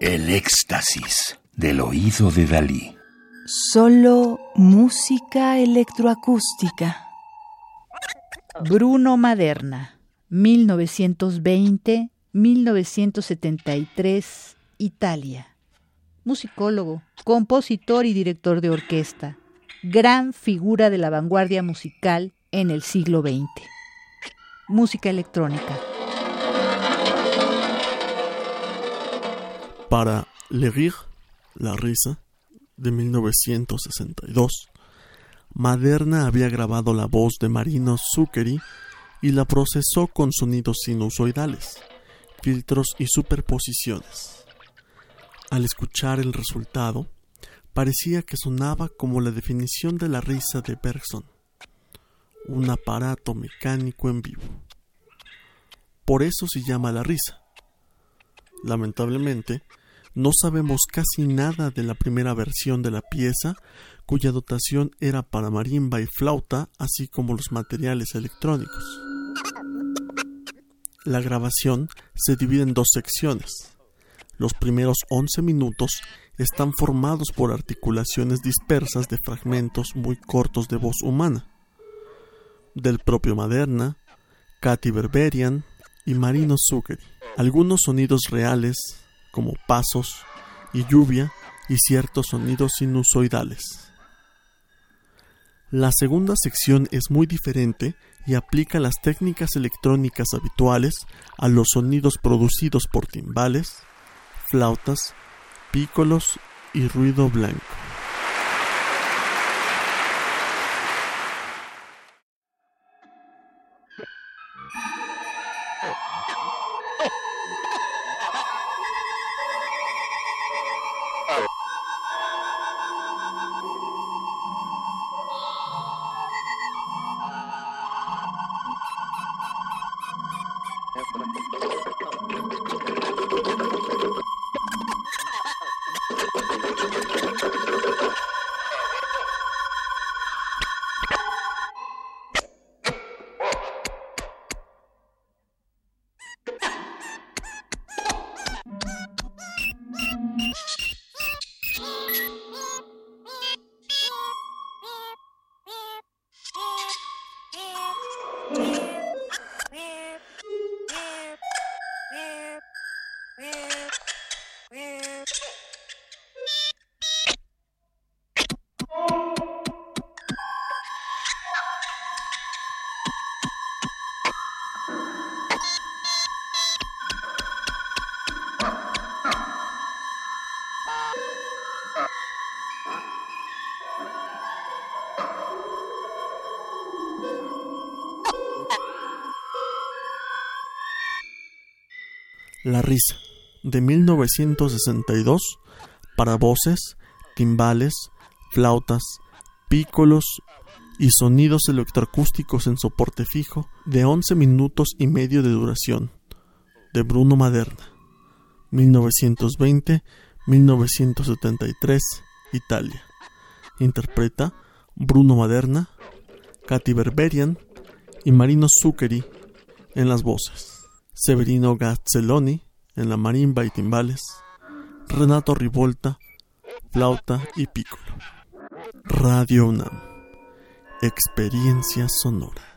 El éxtasis del oído de Dalí. Solo música electroacústica. Bruno Maderna, 1920-1973, Italia. Musicólogo, compositor y director de orquesta. Gran figura de la vanguardia musical en el siglo XX. Música electrónica. Para Le Rire, La Risa, de 1962, Maderna había grabado la voz de Marino Zuccheri y la procesó con sonidos sinusoidales, filtros y superposiciones. Al escuchar el resultado, parecía que sonaba como la definición de la risa de Bergson, un aparato mecánico en vivo. Por eso se llama la risa. Lamentablemente, no sabemos casi nada de la primera versión de la pieza, cuya dotación era para marimba y flauta, así como los materiales electrónicos. La grabación se divide en dos secciones. Los primeros 11 minutos están formados por articulaciones dispersas de fragmentos muy cortos de voz humana, del propio Maderna, Katy Berberian y Marino Zuccheri. Algunos sonidos reales como pasos y lluvia y ciertos sonidos sinusoidales. La segunda sección es muy diferente y aplica las técnicas electrónicas habituales a los sonidos producidos por timbales, flautas, pícolos y ruido blanco. Yeah. La risa, de 1962, para voces, timbales, flautas, pícolos y sonidos electroacústicos en soporte fijo de 11 minutos y medio de duración, de Bruno Maderna, 1920-1973, Italia. Interpreta Bruno Maderna, Katy Berberian y Marino Zuccheri en las voces. Severino Gazzelloni en la marimba y timbales, Renato Rivolta, flauta y pícolo. Radio UNAM. Experiencia sonora.